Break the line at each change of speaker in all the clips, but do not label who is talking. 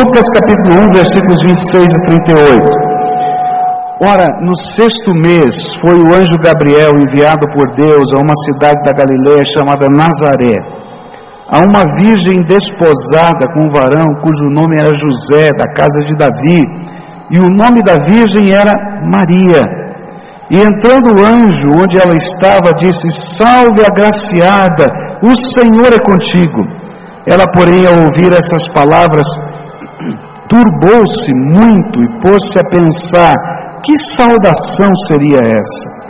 Lucas capítulo 1, versículos 26 a 38. Ora, no sexto mês foi o anjo Gabriel enviado por Deus a uma cidade da Galiléia chamada Nazaré, a uma virgem desposada com um varão cujo nome era José, da casa de Davi, e o nome da virgem era Maria. E entrando o anjo onde ela estava, disse: Salve, agraciada, o Senhor é contigo. Ela, porém, ao ouvir essas palavras, turbou-se muito e pôs-se a pensar: que saudação seria essa?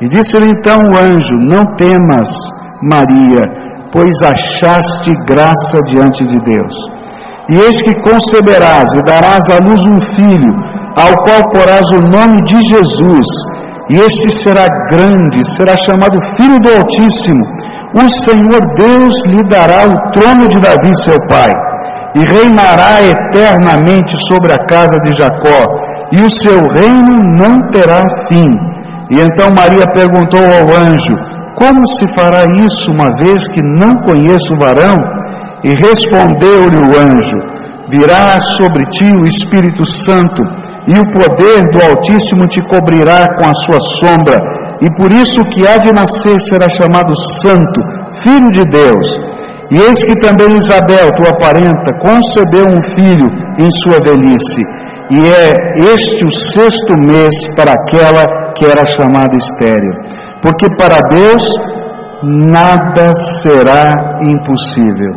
E disse-lhe então o anjo: Não temas, Maria, pois achaste graça diante de Deus. E eis que conceberás e darás à luz um filho, ao qual porás o nome de Jesus. E este será grande, será chamado Filho do Altíssimo. O Senhor Deus lhe dará o trono de Davi, seu pai e reinará eternamente sobre a casa de Jacó, e o seu reino não terá fim. E então Maria perguntou ao anjo: Como se fará isso, uma vez que não conheço o varão? E respondeu-lhe o anjo: Virá sobre ti o Espírito Santo, e o poder do Altíssimo te cobrirá com a sua sombra, e por isso que há de nascer será chamado Santo, Filho de Deus. E eis que também Isabel, tua parenta, concebeu um filho em sua velhice, e é este o sexto mês para aquela que era chamada estéril. Porque para Deus nada será impossível.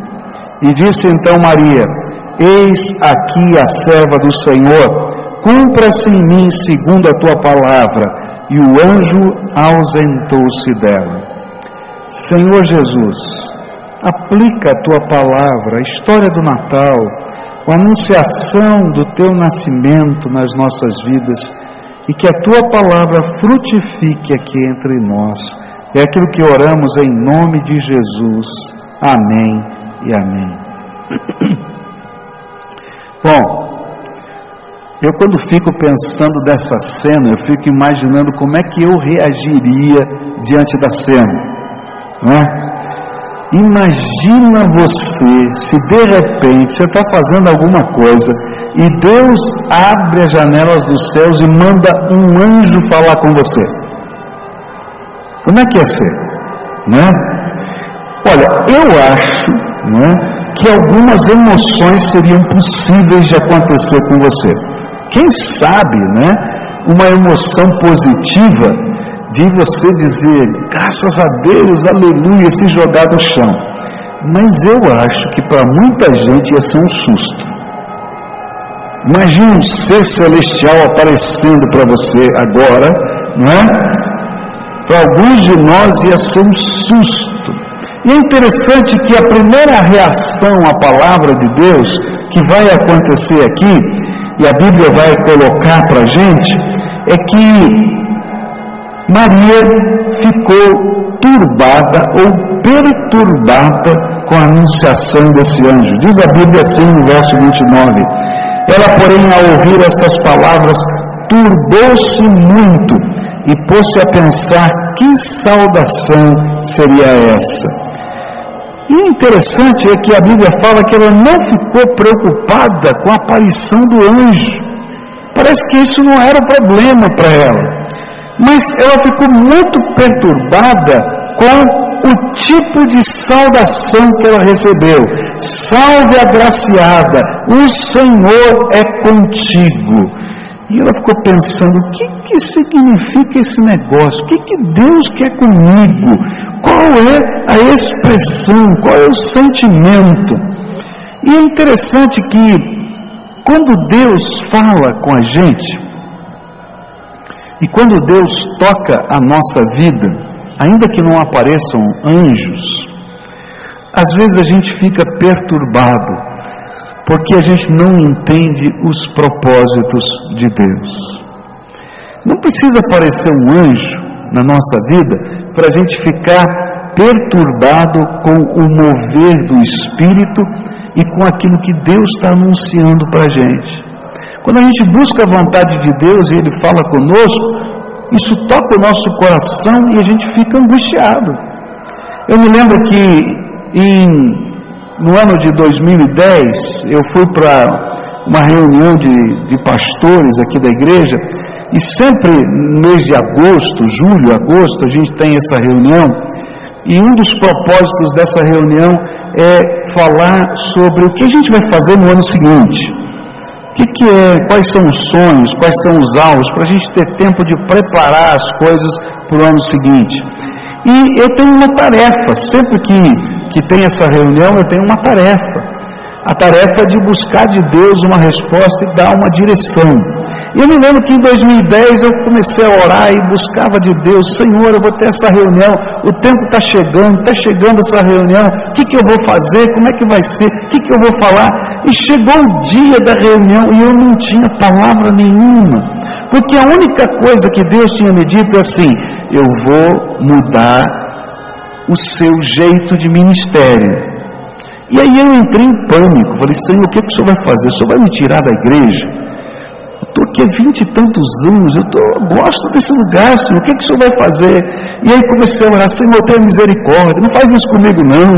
E disse então Maria: Eis aqui a serva do Senhor, cumpra-se em mim segundo a tua palavra. E o anjo ausentou-se dela. Senhor Jesus, aplica a tua palavra, a história do Natal, a anunciação do teu nascimento nas nossas vidas e que a tua palavra frutifique aqui entre nós. É aquilo que oramos em nome de Jesus. Amém e amém. Bom, eu quando fico pensando dessa cena, eu fico imaginando como é que eu reagiria diante da cena, não é? Imagina você se de repente você está fazendo alguma coisa e Deus abre as janelas dos céus e manda um anjo falar com você. Como é que ia ser? Né? Olha, eu acho né, que algumas emoções seriam possíveis de acontecer com você. Quem sabe, né, uma emoção positiva de você dizer, graças a Deus, aleluia, se jogar no chão. Mas eu acho que para muita gente ia ser um susto. Imagina um ser celestial aparecendo para você agora, não é? Para alguns de nós ia ser um susto. E é interessante que a primeira reação à palavra de Deus que vai acontecer aqui, e a Bíblia vai colocar para a gente, é que Maria ficou turbada ou perturbada com a anunciação desse anjo. Diz a Bíblia assim no verso 29. Ela, porém, ao ouvir estas palavras, turbou-se muito e pôs-se a pensar que saudação seria essa. E interessante é que a Bíblia fala que ela não ficou preocupada com a aparição do anjo. Parece que isso não era o problema para ela. Mas ela ficou muito perturbada com o tipo de saudação que ela recebeu. Salve agraciada, o Senhor é contigo. E ela ficou pensando: o que, que significa esse negócio? O que, que Deus quer comigo? Qual é a expressão? Qual é o sentimento? E é interessante que, quando Deus fala com a gente, e quando Deus toca a nossa vida, ainda que não apareçam anjos, às vezes a gente fica perturbado, porque a gente não entende os propósitos de Deus. Não precisa aparecer um anjo na nossa vida para a gente ficar perturbado com o mover do Espírito e com aquilo que Deus está anunciando para a gente. Quando a gente busca a vontade de Deus e Ele fala conosco, isso toca o nosso coração e a gente fica angustiado. Eu me lembro que em, no ano de 2010 eu fui para uma reunião de, de pastores aqui da igreja, e sempre mês de agosto, julho, agosto, a gente tem essa reunião, e um dos propósitos dessa reunião é falar sobre o que a gente vai fazer no ano seguinte. O que, que é, quais são os sonhos, quais são os alvos, para a gente ter tempo de preparar as coisas para o ano seguinte. E eu tenho uma tarefa, sempre que, que tem essa reunião, eu tenho uma tarefa. A tarefa de buscar de Deus uma resposta e dar uma direção. E eu me lembro que em 2010 eu comecei a orar e buscava de Deus, Senhor, eu vou ter essa reunião, o tempo está chegando, está chegando essa reunião, o que, que eu vou fazer, como é que vai ser, o que, que eu vou falar? E chegou o dia da reunião e eu não tinha palavra nenhuma, porque a única coisa que Deus tinha me dito é assim: eu vou mudar o seu jeito de ministério. E aí eu entrei em pânico, falei, Senhor, o que, que o Senhor vai fazer? O Senhor vai me tirar da igreja? Estou aqui há vinte e tantos anos, eu, tô, eu gosto desse lugar, Senhor, o que, que o Senhor vai fazer? E aí comecei a orar, Senhor, tenha misericórdia, não faz isso comigo não,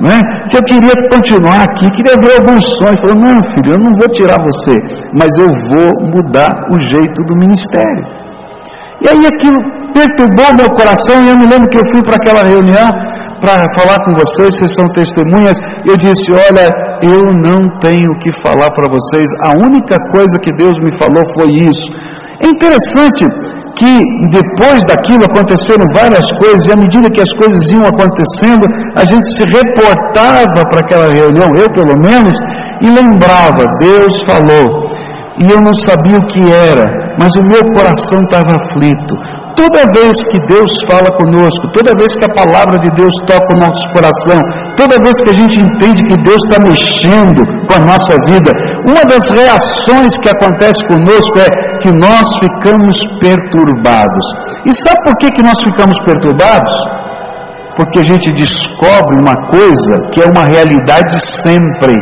né? que eu queria continuar aqui, queria ver alguns sonhos. Falei, não filho, eu não vou tirar você, mas eu vou mudar o jeito do ministério. E aí aquilo perturbou meu coração, e eu me lembro que eu fui para aquela reunião, para falar com vocês, vocês são testemunhas. Eu disse: Olha, eu não tenho o que falar para vocês, a única coisa que Deus me falou foi isso. É interessante que depois daquilo aconteceram várias coisas, e à medida que as coisas iam acontecendo, a gente se reportava para aquela reunião, eu pelo menos, e lembrava: Deus falou. E eu não sabia o que era, mas o meu coração estava aflito. Toda vez que Deus fala conosco, toda vez que a palavra de Deus toca o nosso coração, toda vez que a gente entende que Deus está mexendo com a nossa vida, uma das reações que acontece conosco é que nós ficamos perturbados. E sabe por que, que nós ficamos perturbados? Porque a gente descobre uma coisa que é uma realidade sempre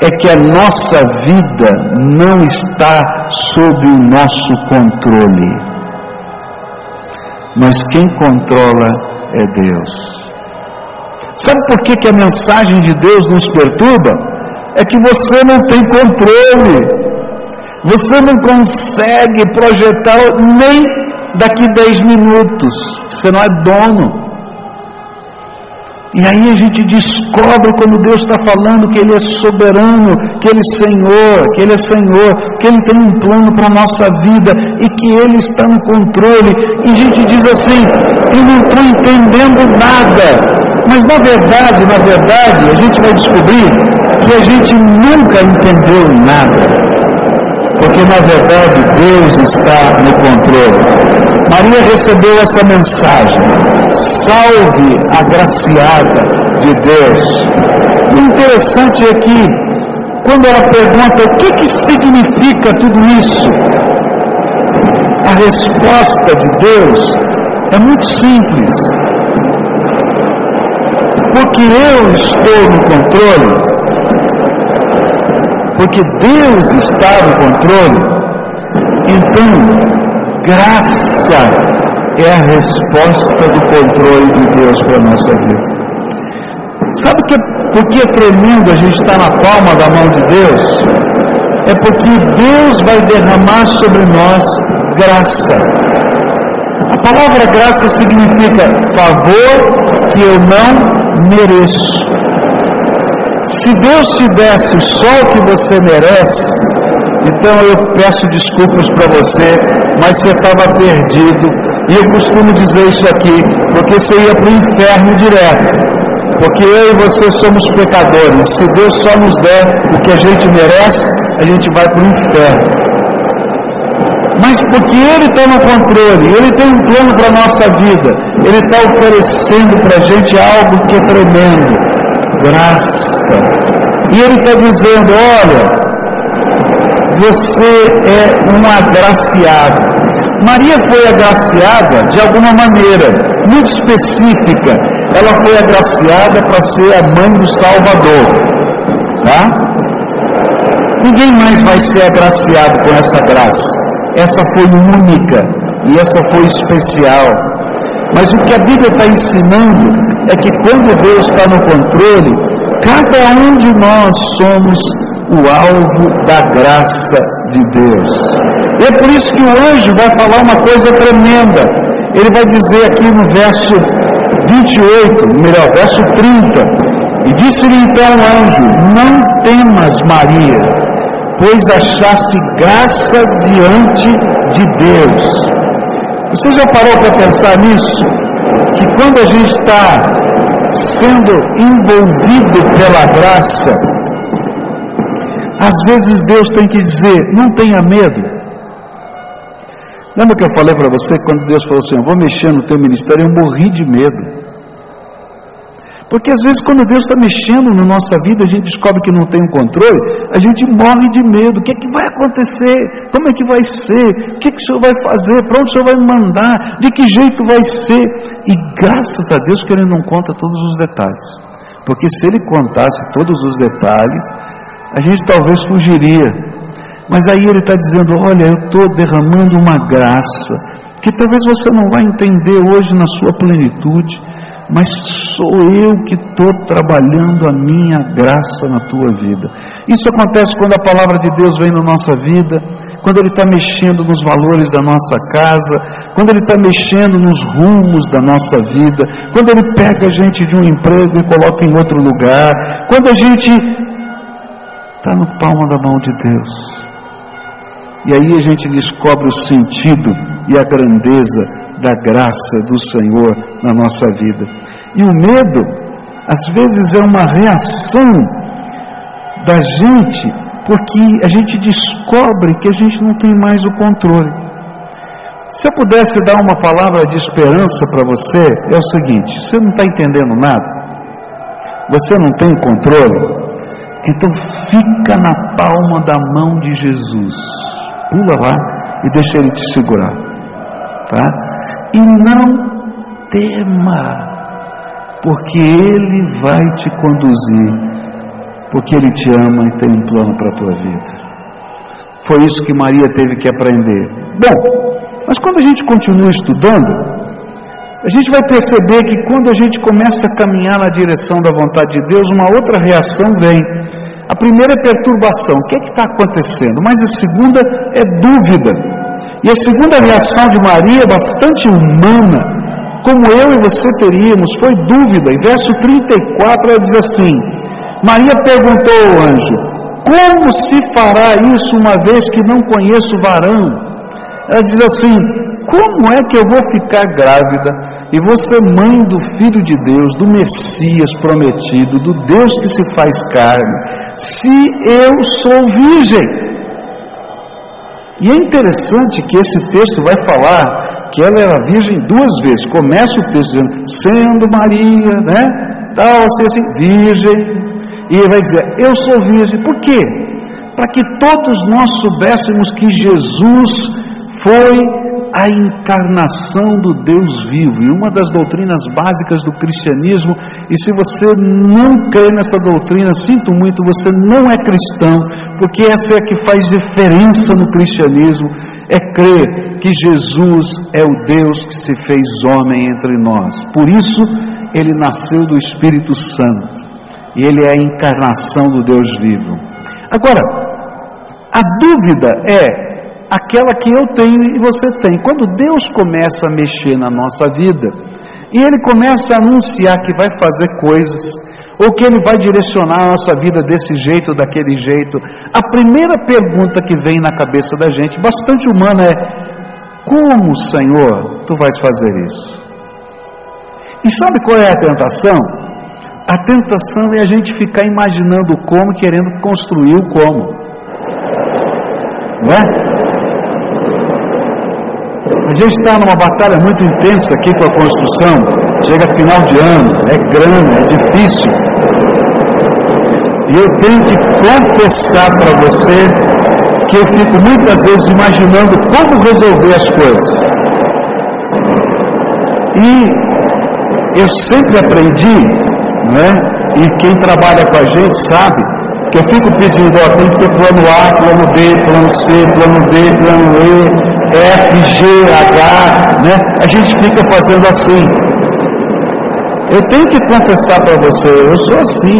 é que a nossa vida não está sob o nosso controle mas quem controla é Deus. Sabe por que, que a mensagem de Deus nos perturba? É que você não tem controle, você não consegue projetar nem daqui 10 minutos, você não é dono. E aí a gente descobre quando Deus está falando que Ele é soberano, que Ele é Senhor, que Ele é Senhor, que Ele tem um plano para a nossa vida e que Ele está no controle. E a gente diz assim: Eu não estou entendendo nada. Mas na verdade, na verdade, a gente vai descobrir que a gente nunca entendeu nada. Porque na verdade Deus está no controle. Maria recebeu essa mensagem. Salve agraciada de Deus. O interessante é que, quando ela pergunta o que, que significa tudo isso, a resposta de Deus é muito simples. Porque eu estou no controle, porque Deus está no controle, então graça é a resposta do controle de Deus para a nossa vida. Sabe que, por que é tremendo a gente estar na palma da mão de Deus? É porque Deus vai derramar sobre nós graça. A palavra graça significa favor que eu não mereço. Se Deus te desse o que você merece, então eu peço desculpas para você, mas você estava perdido. E eu costumo dizer isso aqui, porque você ia para o inferno direto. Porque eu e você somos pecadores. Se Deus só nos der o que a gente merece, a gente vai para o inferno. Mas porque Ele está no controle, Ele tem um plano para a nossa vida, Ele está oferecendo para a gente algo que é tremendo graça. E Ele está dizendo: olha, você é um agraciado. Maria foi agraciada de alguma maneira, muito específica. Ela foi agraciada para ser a mãe do Salvador. Tá? Ninguém mais vai ser agraciado com essa graça. Essa foi única e essa foi especial. Mas o que a Bíblia está ensinando é que quando Deus está no controle, cada um de nós somos o alvo da graça de Deus. E é por isso que o anjo vai falar uma coisa tremenda. Ele vai dizer aqui no verso 28, melhor, verso 30. E disse-lhe então o anjo: Não temas, Maria, pois achaste graça diante de Deus. Você já parou para pensar nisso? Que quando a gente está sendo envolvido pela graça, às vezes Deus tem que dizer: não tenha medo. Lembra que eu falei para você quando Deus falou assim: eu vou mexer no teu ministério? Eu morri de medo. Porque às vezes, quando Deus está mexendo na nossa vida, a gente descobre que não tem um controle, a gente morre de medo. O que é que vai acontecer? Como é que vai ser? O que, é que o Senhor vai fazer? Para onde o Senhor vai me mandar? De que jeito vai ser? E graças a Deus que Ele não conta todos os detalhes. Porque se Ele contasse todos os detalhes, a gente talvez fugiria. Mas aí Ele está dizendo: Olha, eu estou derramando uma graça que talvez você não vai entender hoje na sua plenitude mas sou eu que estou trabalhando a minha graça na tua vida. Isso acontece quando a palavra de Deus vem na nossa vida, quando Ele está mexendo nos valores da nossa casa, quando Ele está mexendo nos rumos da nossa vida, quando Ele pega a gente de um emprego e coloca em outro lugar, quando a gente está no palmo da mão de Deus. E aí a gente descobre o sentido e a grandeza da graça do Senhor na nossa vida. E o medo, às vezes, é uma reação da gente, porque a gente descobre que a gente não tem mais o controle. Se eu pudesse dar uma palavra de esperança para você, é o seguinte: você não está entendendo nada, você não tem controle, então fica na palma da mão de Jesus. Pula lá e deixa ele te segurar. Tá? E não tema, porque Ele vai te conduzir, porque Ele te ama e tem um plano para a tua vida. Foi isso que Maria teve que aprender. Bom, mas quando a gente continua estudando, a gente vai perceber que quando a gente começa a caminhar na direção da vontade de Deus, uma outra reação vem. A primeira é perturbação. O que é está acontecendo? Mas a segunda é dúvida. E a segunda reação de Maria, bastante humana, como eu e você teríamos, foi dúvida. Em verso 34 ela diz assim: Maria perguntou ao anjo: Como se fará isso uma vez que não conheço varão? Ela diz assim: Como é que eu vou ficar grávida e vou ser mãe do Filho de Deus, do Messias prometido, do Deus que se faz carne, se eu sou virgem? E é interessante que esse texto vai falar que ela era virgem duas vezes. Começa o texto dizendo, sendo Maria, né? Tal, assim, assim, virgem. E ele vai dizer, eu sou virgem. Por quê? Para que todos nós soubéssemos que Jesus foi a encarnação do Deus vivo e uma das doutrinas básicas do cristianismo. E se você não crê nessa doutrina, sinto muito, você não é cristão, porque essa é a que faz diferença no cristianismo. É crer que Jesus é o Deus que se fez homem entre nós. Por isso, ele nasceu do Espírito Santo e ele é a encarnação do Deus vivo. Agora, a dúvida é aquela que eu tenho e você tem. Quando Deus começa a mexer na nossa vida, e Ele começa a anunciar que vai fazer coisas, ou que Ele vai direcionar a nossa vida desse jeito daquele jeito, a primeira pergunta que vem na cabeça da gente, bastante humana, é: Como, Senhor, tu vais fazer isso? E sabe qual é a tentação? A tentação é a gente ficar imaginando como, querendo construir o como. Não é? A gente está numa batalha muito intensa aqui com a construção. Chega final de ano, é grana, é difícil. E eu tenho que confessar para você que eu fico muitas vezes imaginando como resolver as coisas. E eu sempre aprendi, né? E quem trabalha com a gente sabe que eu fico pedindo, ó, tem que ter plano A, plano B, plano C, plano D, plano E, F, G, H, né? A gente fica fazendo assim. Eu tenho que confessar para você, eu sou assim.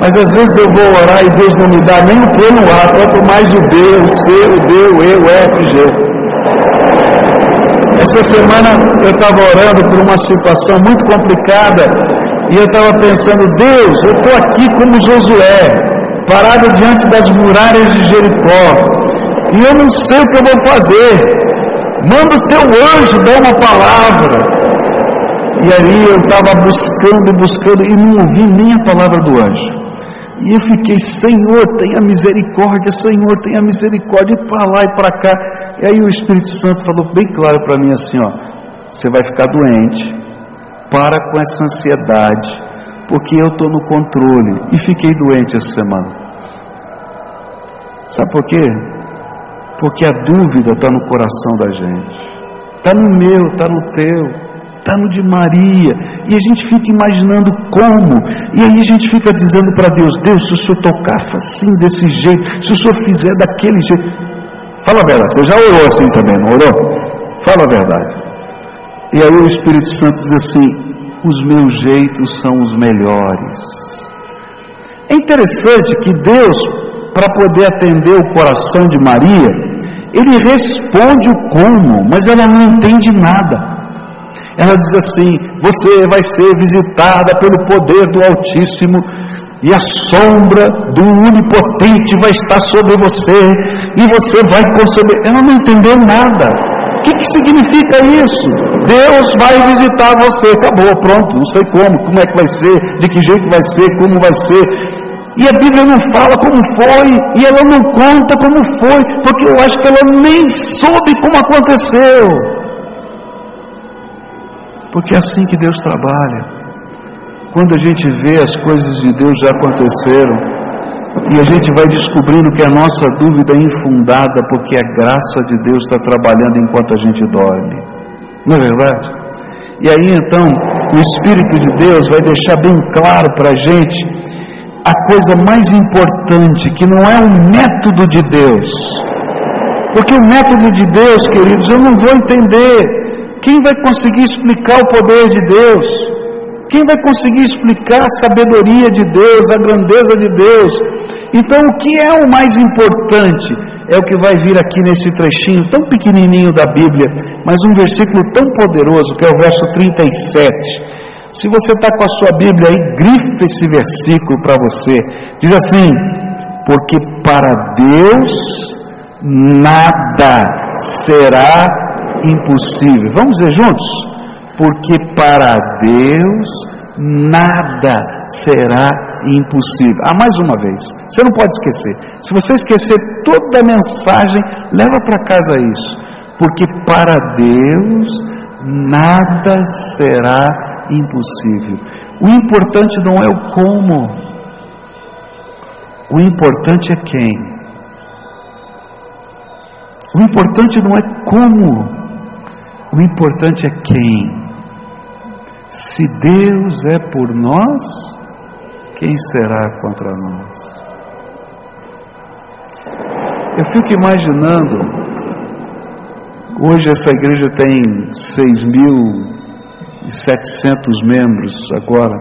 Mas às vezes eu vou orar e Deus não me dá nem o plano A, quanto mais o B, o C, o D, o E, o F, o G. Essa semana eu estava orando por uma situação muito complicada e eu estava pensando, Deus, eu estou aqui como Josué, parado diante das muralhas de Jericó, e eu não sei o que eu vou fazer. Manda o teu anjo dar uma palavra. E aí eu estava buscando, buscando e não ouvi nem a palavra do anjo. E eu fiquei, Senhor, tenha misericórdia, Senhor, tenha misericórdia, para lá e para cá. E aí o Espírito Santo falou bem claro para mim assim: ó, você vai ficar doente, para com essa ansiedade, porque eu estou no controle. E fiquei doente essa semana. Sabe por quê? Porque a dúvida está no coração da gente, está no meu, está no teu está no de Maria, e a gente fica imaginando como, e aí a gente fica dizendo para Deus: Deus, se o Senhor tocar assim, desse jeito, se o Senhor fizer daquele jeito, fala a verdade, você já orou assim também, não orou? Fala a verdade. E aí o Espírito Santo diz assim: os meus jeitos são os melhores. É interessante que Deus, para poder atender o coração de Maria, ele responde o como, mas ela não entende nada. Ela diz assim: Você vai ser visitada pelo poder do Altíssimo, e a sombra do Onipotente vai estar sobre você, e você vai conceber. Ela não entendeu nada. O que, que significa isso? Deus vai visitar você, acabou, pronto, não sei como, como é que vai ser, de que jeito vai ser, como vai ser. E a Bíblia não fala como foi, e ela não conta como foi, porque eu acho que ela nem soube como aconteceu. Porque é assim que Deus trabalha. Quando a gente vê as coisas de Deus já aconteceram, e a gente vai descobrindo que a nossa dúvida é infundada, porque a graça de Deus está trabalhando enquanto a gente dorme. Não é verdade? E aí então, o Espírito de Deus vai deixar bem claro para a gente a coisa mais importante, que não é o método de Deus. Porque o método de Deus, queridos, eu não vou entender. Quem vai conseguir explicar o poder de Deus? Quem vai conseguir explicar a sabedoria de Deus, a grandeza de Deus? Então, o que é o mais importante? É o que vai vir aqui nesse trechinho tão pequenininho da Bíblia, mas um versículo tão poderoso, que é o verso 37. Se você está com a sua Bíblia aí, grife esse versículo para você. Diz assim: Porque para Deus nada será impossível. Vamos dizer juntos? Porque para Deus nada será impossível. Ah, mais uma vez, você não pode esquecer. Se você esquecer toda a mensagem, leva para casa isso. Porque para Deus nada será impossível. O importante não é o como, o importante é quem. O importante não é como, o importante é quem. Se Deus é por nós, quem será contra nós? Eu fico imaginando, hoje essa igreja tem 6.700 membros agora,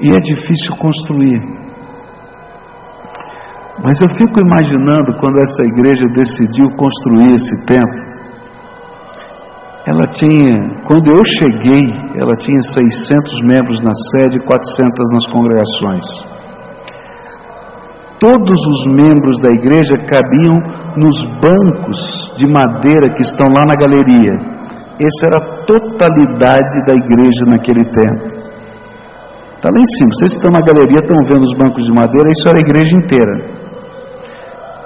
e é difícil construir. Mas eu fico imaginando quando essa igreja decidiu construir esse templo, ela tinha, quando eu cheguei, ela tinha 600 membros na sede e 400 nas congregações. Todos os membros da igreja cabiam nos bancos de madeira que estão lá na galeria. Essa era a totalidade da igreja naquele tempo. Está lá em cima, vocês estão na galeria, estão vendo os bancos de madeira, isso era a igreja inteira.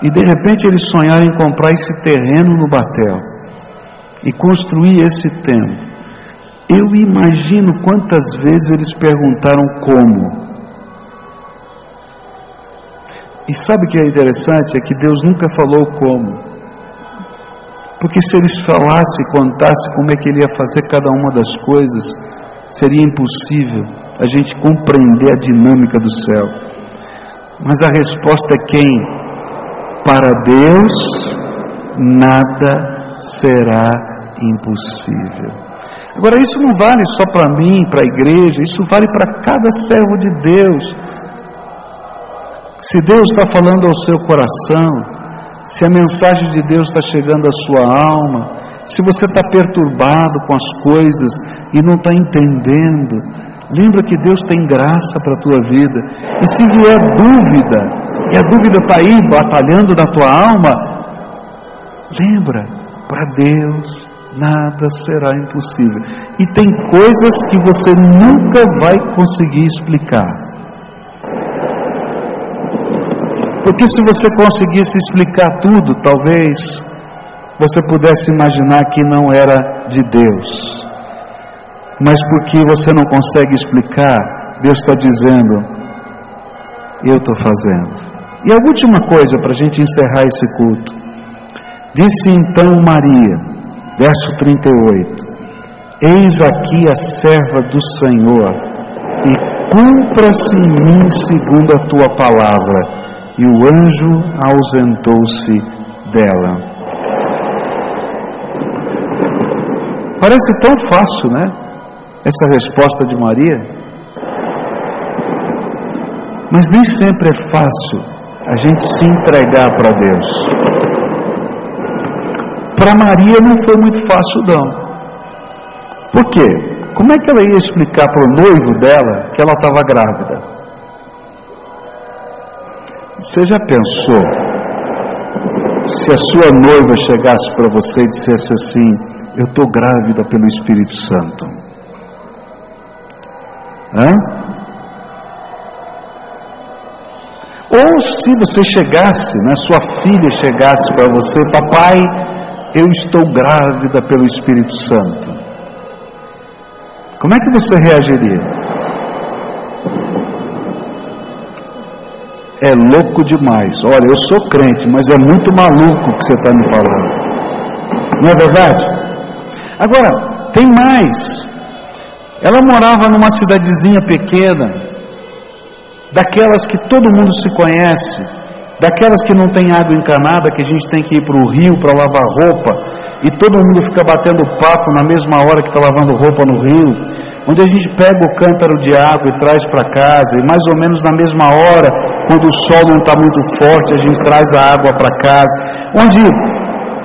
E de repente eles sonharam em comprar esse terreno no Batel e construir esse templo. Eu imagino quantas vezes eles perguntaram como. E sabe o que é interessante? É que Deus nunca falou como. Porque se eles falassem, contassem como é que ele ia fazer cada uma das coisas, seria impossível a gente compreender a dinâmica do céu. Mas a resposta é quem? Para Deus nada será impossível. Agora, isso não vale só para mim, para a igreja, isso vale para cada servo de Deus. Se Deus está falando ao seu coração, se a mensagem de Deus está chegando à sua alma, se você está perturbado com as coisas e não está entendendo, lembra que Deus tem graça para a tua vida. E se vier dúvida, e a dúvida está aí batalhando na tua alma, lembra, para Deus nada será impossível. E tem coisas que você nunca vai conseguir explicar. Porque se você conseguisse explicar tudo, talvez você pudesse imaginar que não era de Deus. Mas porque você não consegue explicar, Deus está dizendo: Eu estou fazendo. E a última coisa para a gente encerrar esse culto. Disse então Maria, verso 38: Eis aqui a serva do Senhor, e cumpra-se em mim segundo a tua palavra e o anjo ausentou-se dela. Parece tão fácil, né? Essa resposta de Maria. Mas nem sempre é fácil a gente se entregar para Deus. Para Maria não foi muito fácil, não. Por quê? Como é que ela ia explicar para o noivo dela que ela estava grávida? Você já pensou se a sua noiva chegasse para você e dissesse assim: Eu estou grávida pelo Espírito Santo? Hã? Ou se você chegasse, né, sua filha chegasse para você, papai, eu estou grávida pelo Espírito Santo. Como é que você reagiria? É louco demais. Olha, eu sou crente, mas é muito maluco o que você está me falando. Não é verdade? Agora, tem mais. Ela morava numa cidadezinha pequena, daquelas que todo mundo se conhece, daquelas que não tem água encanada, que a gente tem que ir para o rio para lavar roupa, e todo mundo fica batendo papo na mesma hora que está lavando roupa no rio, onde a gente pega o cântaro de água e traz para casa, e mais ou menos na mesma hora, quando o sol não está muito forte, a gente traz a água para casa, onde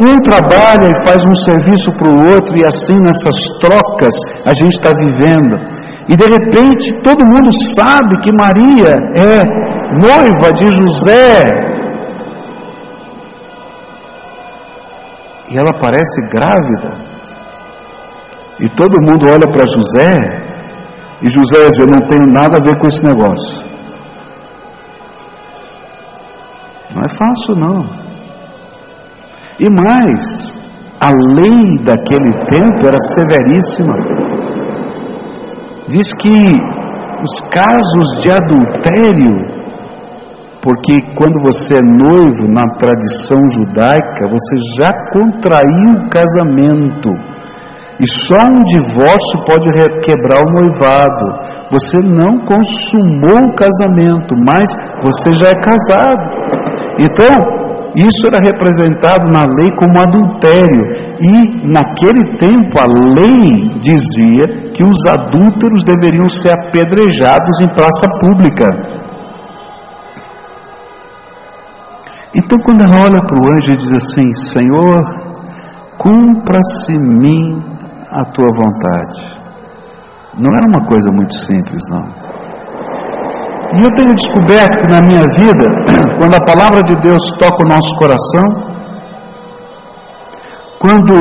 um trabalha e faz um serviço para o outro, e assim nessas trocas a gente está vivendo. E de repente todo mundo sabe que Maria é noiva de José. E ela parece grávida. E todo mundo olha para José, e José diz: Eu não tenho nada a ver com esse negócio. Não é fácil, não. E mais, a lei daquele tempo era severíssima. Diz que os casos de adultério, porque quando você é noivo na tradição judaica, você já contraiu o casamento. E só um divórcio pode quebrar o noivado. Você não consumou o casamento, mas você já é casado. Então, isso era representado na lei como adultério. E naquele tempo a lei dizia que os adúlteros deveriam ser apedrejados em praça pública. Então, quando ela olha para o anjo e diz assim: Senhor, cumpra-se mim a tua vontade. Não era uma coisa muito simples, não. E eu tenho descoberto que na minha vida, quando a palavra de Deus toca o nosso coração, quando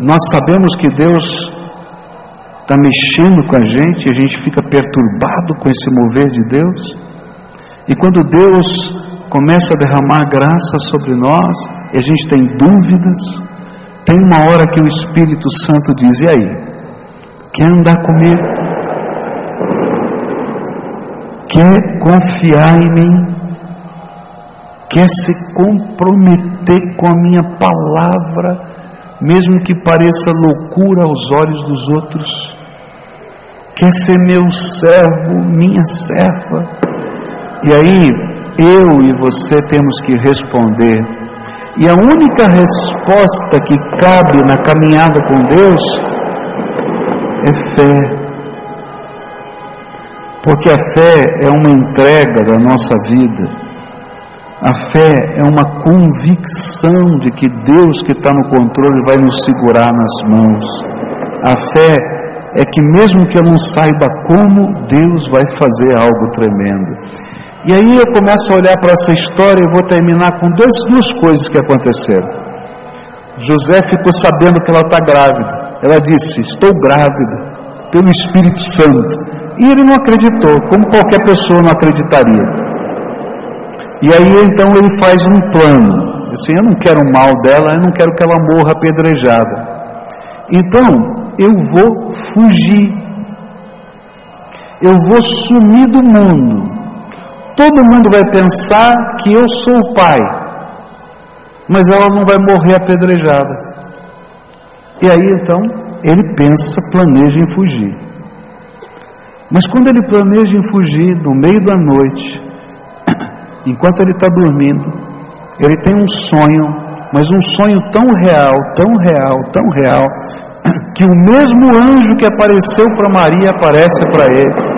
nós sabemos que Deus está mexendo com a gente, a gente fica perturbado com esse mover de Deus, e quando Deus começa a derramar graça sobre nós, e a gente tem dúvidas, tem uma hora que o Espírito Santo diz: E aí? Quer andar comigo? Quer confiar em mim? Quer se comprometer com a minha palavra, mesmo que pareça loucura aos olhos dos outros? Quer ser meu servo, minha serva? E aí, eu e você temos que responder e a única resposta que cabe na caminhada com Deus é fé. Porque a fé é uma entrega da nossa vida. A fé é uma convicção de que Deus que está no controle vai nos segurar nas mãos. A fé é que mesmo que eu não saiba como, Deus vai fazer algo tremendo. E aí eu começo a olhar para essa história e vou terminar com dois, duas coisas que aconteceram. José ficou sabendo que ela está grávida. Ela disse: Estou grávida pelo Espírito Santo. E ele não acreditou, como qualquer pessoa não acreditaria. E aí então ele faz um plano. Assim, eu não quero o mal dela, eu não quero que ela morra apedrejada. Então, eu vou fugir. Eu vou sumir do mundo. Todo mundo vai pensar que eu sou o pai. Mas ela não vai morrer apedrejada. E aí então, ele pensa, planeja em fugir. Mas quando ele planeja em fugir no meio da noite, enquanto ele está dormindo, ele tem um sonho, mas um sonho tão real, tão real, tão real, que o mesmo anjo que apareceu para Maria aparece para ele.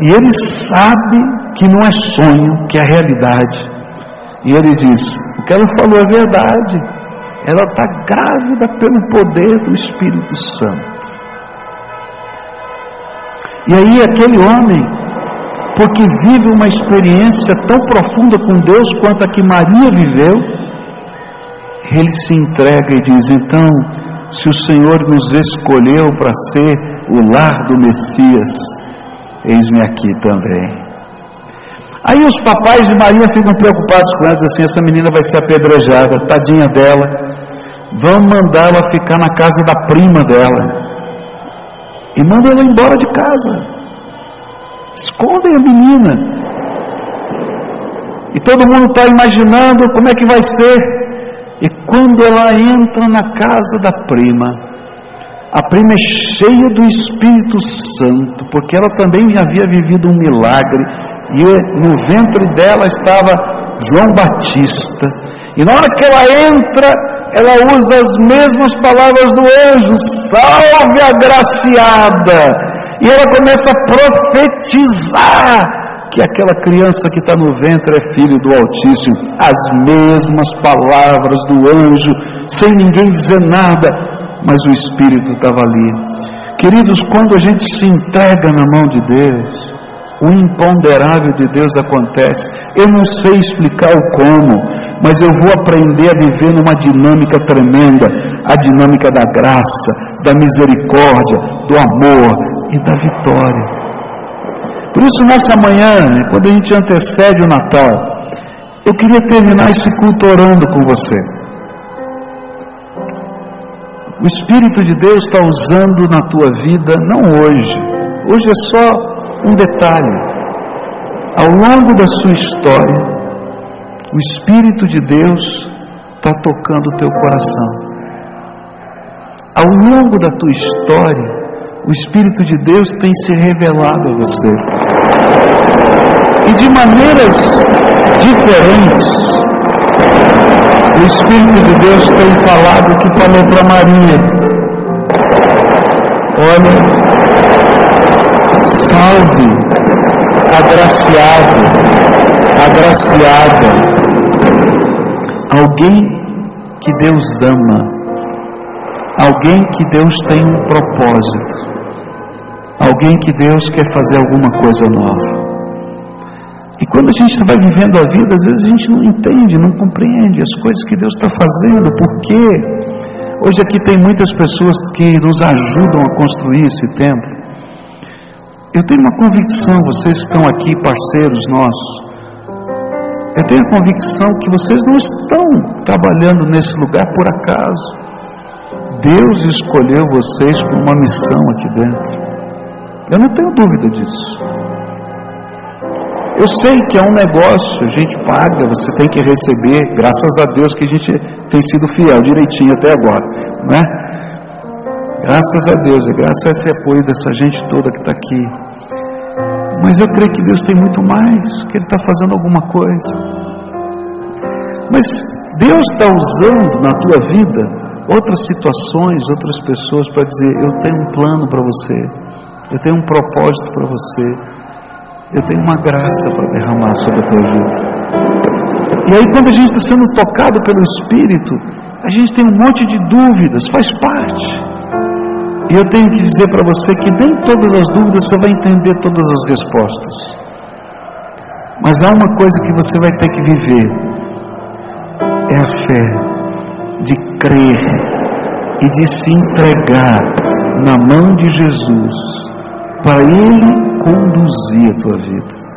E ele sabe que não é sonho, que é realidade. E ele diz: O que ela falou é verdade. Ela está grávida pelo poder do Espírito Santo. E aí aquele homem porque vive uma experiência tão profunda com Deus quanto a que Maria viveu, ele se entrega e diz: então, se o Senhor nos escolheu para ser o lar do Messias, eis-me aqui também. Aí os papais de Maria ficam preocupados com ela, dizem assim: essa menina vai ser apedrejada, tadinha dela, vamos mandar ela ficar na casa da prima dela, e manda ela embora de casa. Escondem a menina. E todo mundo está imaginando como é que vai ser. E quando ela entra na casa da prima, a prima é cheia do Espírito Santo, porque ela também havia vivido um milagre, e no ventre dela estava João Batista. E na hora que ela entra, ela usa as mesmas palavras do anjo: salve a graciada. E ela começa a profetizar que aquela criança que está no ventre é filho do Altíssimo. As mesmas palavras do anjo, sem ninguém dizer nada, mas o Espírito estava ali. Queridos, quando a gente se entrega na mão de Deus, o imponderável de Deus acontece. Eu não sei explicar o como, mas eu vou aprender a viver numa dinâmica tremenda a dinâmica da graça, da misericórdia, do amor, e da vitória. Por isso, nessa manhã, quando a gente antecede o Natal, eu queria terminar esse culto orando com você. O Espírito de Deus está usando na tua vida, não hoje, hoje é só um detalhe. Ao longo da sua história, o Espírito de Deus está tocando o teu coração. Ao longo da tua história, o Espírito de Deus tem se revelado a você. E de maneiras diferentes, o Espírito de Deus tem falado o que falou para Maria. Olha, salve, agraciado, agraciada, alguém que Deus ama, alguém que Deus tem um propósito. Alguém que Deus quer fazer alguma coisa nova. E quando a gente vai vivendo a vida, às vezes a gente não entende, não compreende as coisas que Deus está fazendo, porque hoje aqui tem muitas pessoas que nos ajudam a construir esse templo. Eu tenho uma convicção, vocês estão aqui, parceiros nossos, eu tenho a convicção que vocês não estão trabalhando nesse lugar por acaso. Deus escolheu vocês para uma missão aqui dentro. Eu não tenho dúvida disso. Eu sei que é um negócio, a gente paga, você tem que receber, graças a Deus que a gente tem sido fiel direitinho até agora, não é? Graças a Deus, e graças a esse apoio dessa gente toda que está aqui. Mas eu creio que Deus tem muito mais, que Ele está fazendo alguma coisa. Mas Deus está usando na tua vida outras situações, outras pessoas para dizer: Eu tenho um plano para você. Eu tenho um propósito para você. Eu tenho uma graça para derramar sobre a tua vida. E aí, quando a gente está sendo tocado pelo Espírito, a gente tem um monte de dúvidas, faz parte. E eu tenho que dizer para você que nem todas as dúvidas você vai entender todas as respostas. Mas há uma coisa que você vai ter que viver: é a fé de crer e de se entregar na mão de Jesus para Ele conduzir a tua vida.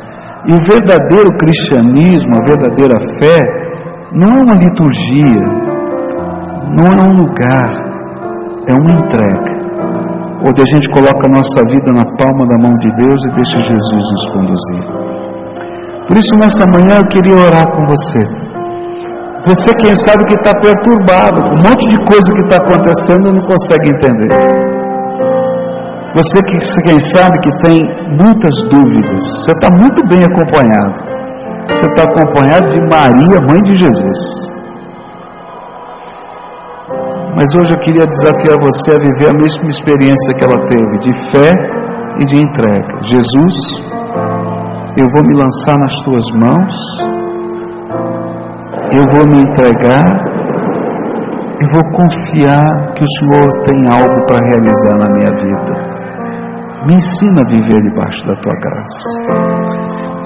E o verdadeiro cristianismo, a verdadeira fé, não é uma liturgia, não é um lugar, é uma entrega. Onde a gente coloca a nossa vida na palma da mão de Deus e deixa Jesus nos conduzir. Por isso, nessa manhã eu queria orar com você. Você, quem sabe, que está perturbado, um monte de coisa que está acontecendo e não consegue entender. Você que quem sabe que tem muitas dúvidas, você está muito bem acompanhado. Você está acompanhado de Maria, mãe de Jesus. Mas hoje eu queria desafiar você a viver a mesma experiência que ela teve, de fé e de entrega. Jesus, eu vou me lançar nas tuas mãos, eu vou me entregar, eu vou confiar que o Senhor tem algo para realizar na minha vida. Me ensina a viver debaixo da tua graça.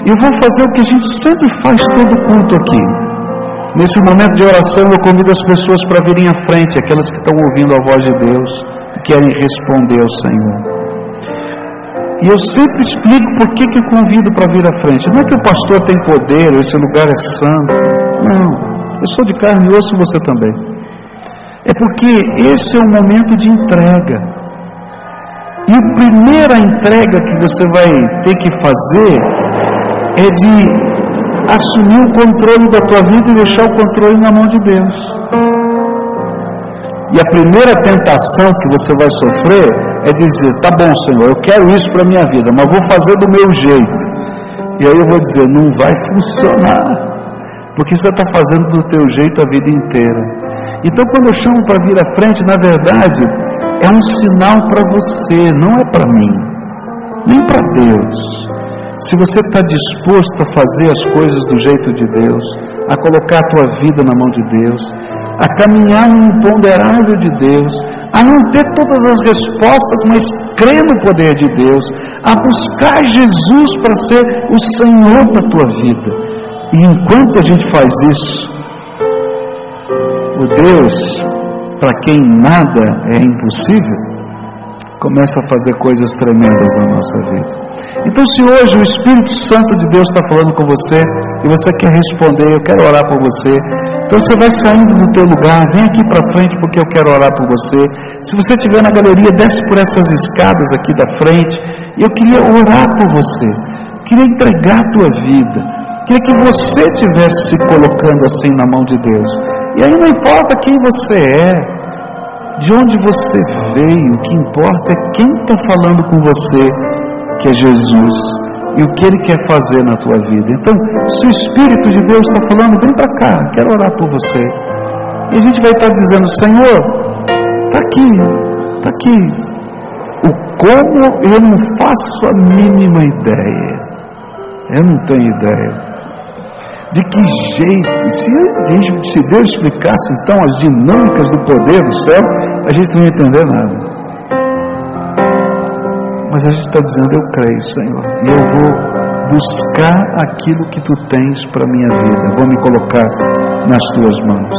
Eu vou fazer o que a gente sempre faz todo culto aqui. Nesse momento de oração, eu convido as pessoas para virem à frente, aquelas que estão ouvindo a voz de Deus e querem responder ao Senhor. E eu sempre explico por que, que eu convido para vir à frente. Não é que o pastor tem poder, esse lugar é santo. Não. Eu sou de carne e osso você também. É porque esse é um momento de entrega. E a primeira entrega que você vai ter que fazer é de assumir o controle da tua vida e deixar o controle na mão de Deus. E a primeira tentação que você vai sofrer é dizer: tá bom, Senhor, eu quero isso para a minha vida, mas vou fazer do meu jeito. E aí eu vou dizer: não vai funcionar. Porque você está fazendo do teu jeito a vida inteira. Então, quando eu chamo para vir à frente, na verdade, é um sinal para você, não é para mim, nem para Deus. Se você está disposto a fazer as coisas do jeito de Deus, a colocar a tua vida na mão de Deus, a caminhar no imponderável de Deus, a não ter todas as respostas, mas crer no poder de Deus, a buscar Jesus para ser o Senhor da tua vida. E enquanto a gente faz isso, o Deus para quem nada é impossível, começa a fazer coisas tremendas na nossa vida. Então, se hoje o Espírito Santo de Deus está falando com você e você quer responder, eu quero orar por você, então você vai saindo do teu lugar, vem aqui para frente porque eu quero orar por você. Se você estiver na galeria, desce por essas escadas aqui da frente. Eu queria orar por você, queria entregar a tua vida, queria que você estivesse se colocando assim na mão de Deus. E aí não importa quem você é, de onde você veio, o que importa é quem está falando com você, que é Jesus, e o que Ele quer fazer na tua vida. Então, se o Espírito de Deus está falando, vem para cá, quero orar por você. E a gente vai estar tá dizendo, Senhor, está aqui, está aqui. O como eu não faço a mínima ideia. Eu não tenho ideia. De que jeito? Se, se Deus explicasse então as dinâmicas do poder do céu, a gente não ia entender nada. Mas a gente está dizendo: Eu creio, Senhor, e eu vou buscar aquilo que tu tens para a minha vida, vou me colocar nas tuas mãos.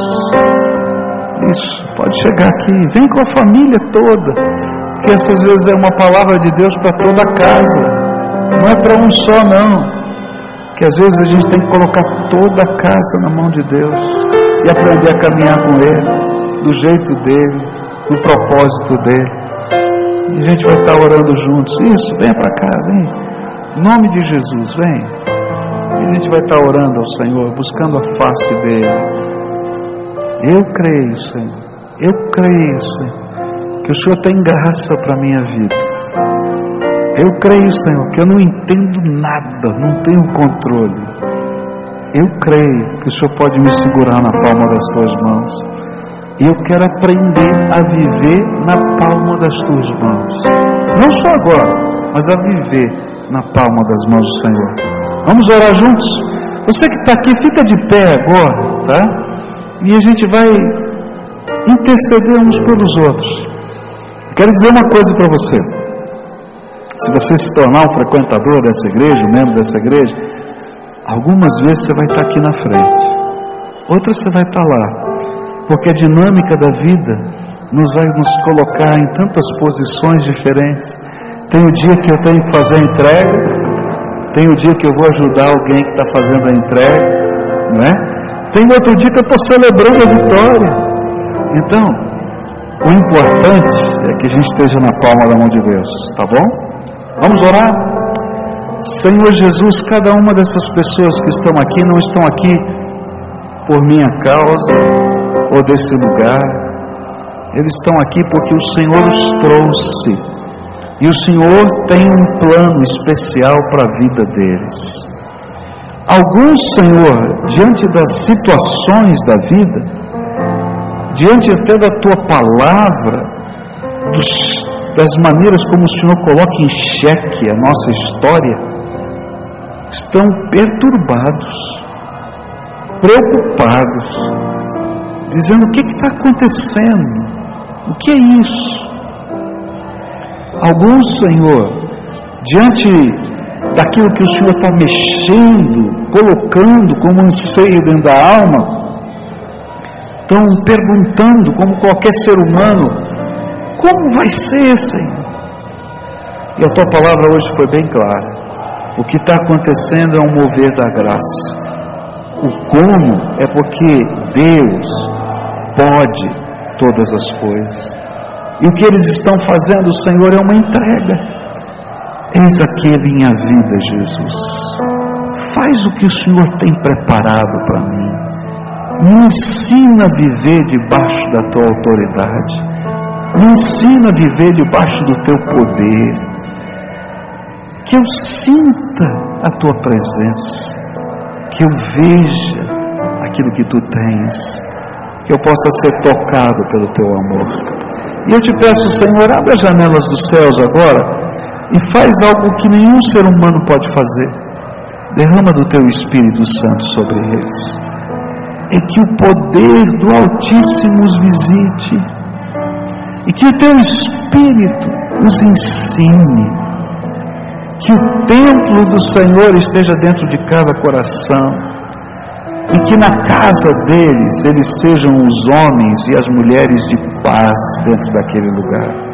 Isso, pode chegar aqui, vem com a família toda, que essas vezes é uma palavra de Deus para toda a casa, não é para um só, não que às vezes a gente tem que colocar toda a casa na mão de Deus e aprender a caminhar com Ele, do jeito dele, no propósito dele. E a gente vai estar orando juntos. Isso, vem para cá, vem. Em nome de Jesus, vem. E a gente vai estar orando ao Senhor, buscando a face dele. Eu creio, Senhor. Eu creio, Senhor, que o Senhor tem graça para a minha vida. Eu creio, Senhor, que eu não entendo nada, não tenho controle. Eu creio que o Senhor pode me segurar na palma das tuas mãos. E eu quero aprender a viver na palma das tuas mãos. Não só agora, mas a viver na palma das mãos do Senhor. Vamos orar juntos? Você que está aqui, fica de pé agora, tá? E a gente vai interceder uns pelos outros. Quero dizer uma coisa para você. Se você se tornar um frequentador dessa igreja, um membro dessa igreja, algumas vezes você vai estar aqui na frente, outras você vai estar lá, porque a dinâmica da vida nos vai nos colocar em tantas posições diferentes. Tem o dia que eu tenho que fazer a entrega, tem o dia que eu vou ajudar alguém que está fazendo a entrega, não é? Tem outro dia que eu estou celebrando a vitória. Então, o importante é que a gente esteja na palma da mão de Deus, tá bom? Vamos orar? Senhor Jesus, cada uma dessas pessoas que estão aqui não estão aqui por minha causa ou desse lugar, eles estão aqui porque o Senhor os trouxe. E o Senhor tem um plano especial para a vida deles. Alguns, Senhor, diante das situações da vida, diante até da tua palavra, dos, das maneiras como o Senhor coloca em xeque a nossa história, estão perturbados, preocupados, dizendo: o que está acontecendo? O que é isso? Alguns, Senhor, diante daquilo que o Senhor está mexendo, colocando como anseio dentro da alma, estão perguntando, como qualquer ser humano, como vai ser, Senhor? E a tua palavra hoje foi bem clara. O que está acontecendo é um mover da graça. O como é porque Deus pode todas as coisas. E o que eles estão fazendo, Senhor, é uma entrega. Eis aqui a minha vida, Jesus. Faz o que o Senhor tem preparado para mim. Me ensina a viver debaixo da tua autoridade. Me ensina a viver debaixo do teu poder. Que eu sinta a tua presença. Que eu veja aquilo que tu tens que eu possa ser tocado pelo teu amor. E eu te peço, Senhor, abre as janelas dos céus agora e faz algo que nenhum ser humano pode fazer. Derrama do teu Espírito Santo sobre eles. E que o poder do Altíssimo os visite. E que o teu Espírito os ensine. Que o templo do Senhor esteja dentro de cada coração e que na casa deles eles sejam os homens e as mulheres de paz dentro daquele lugar.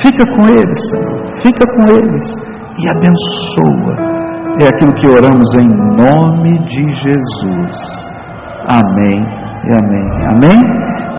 Fica com eles, Senhor, fica com eles e abençoa. É aquilo que oramos em nome de Jesus. Amém e amém. Amém.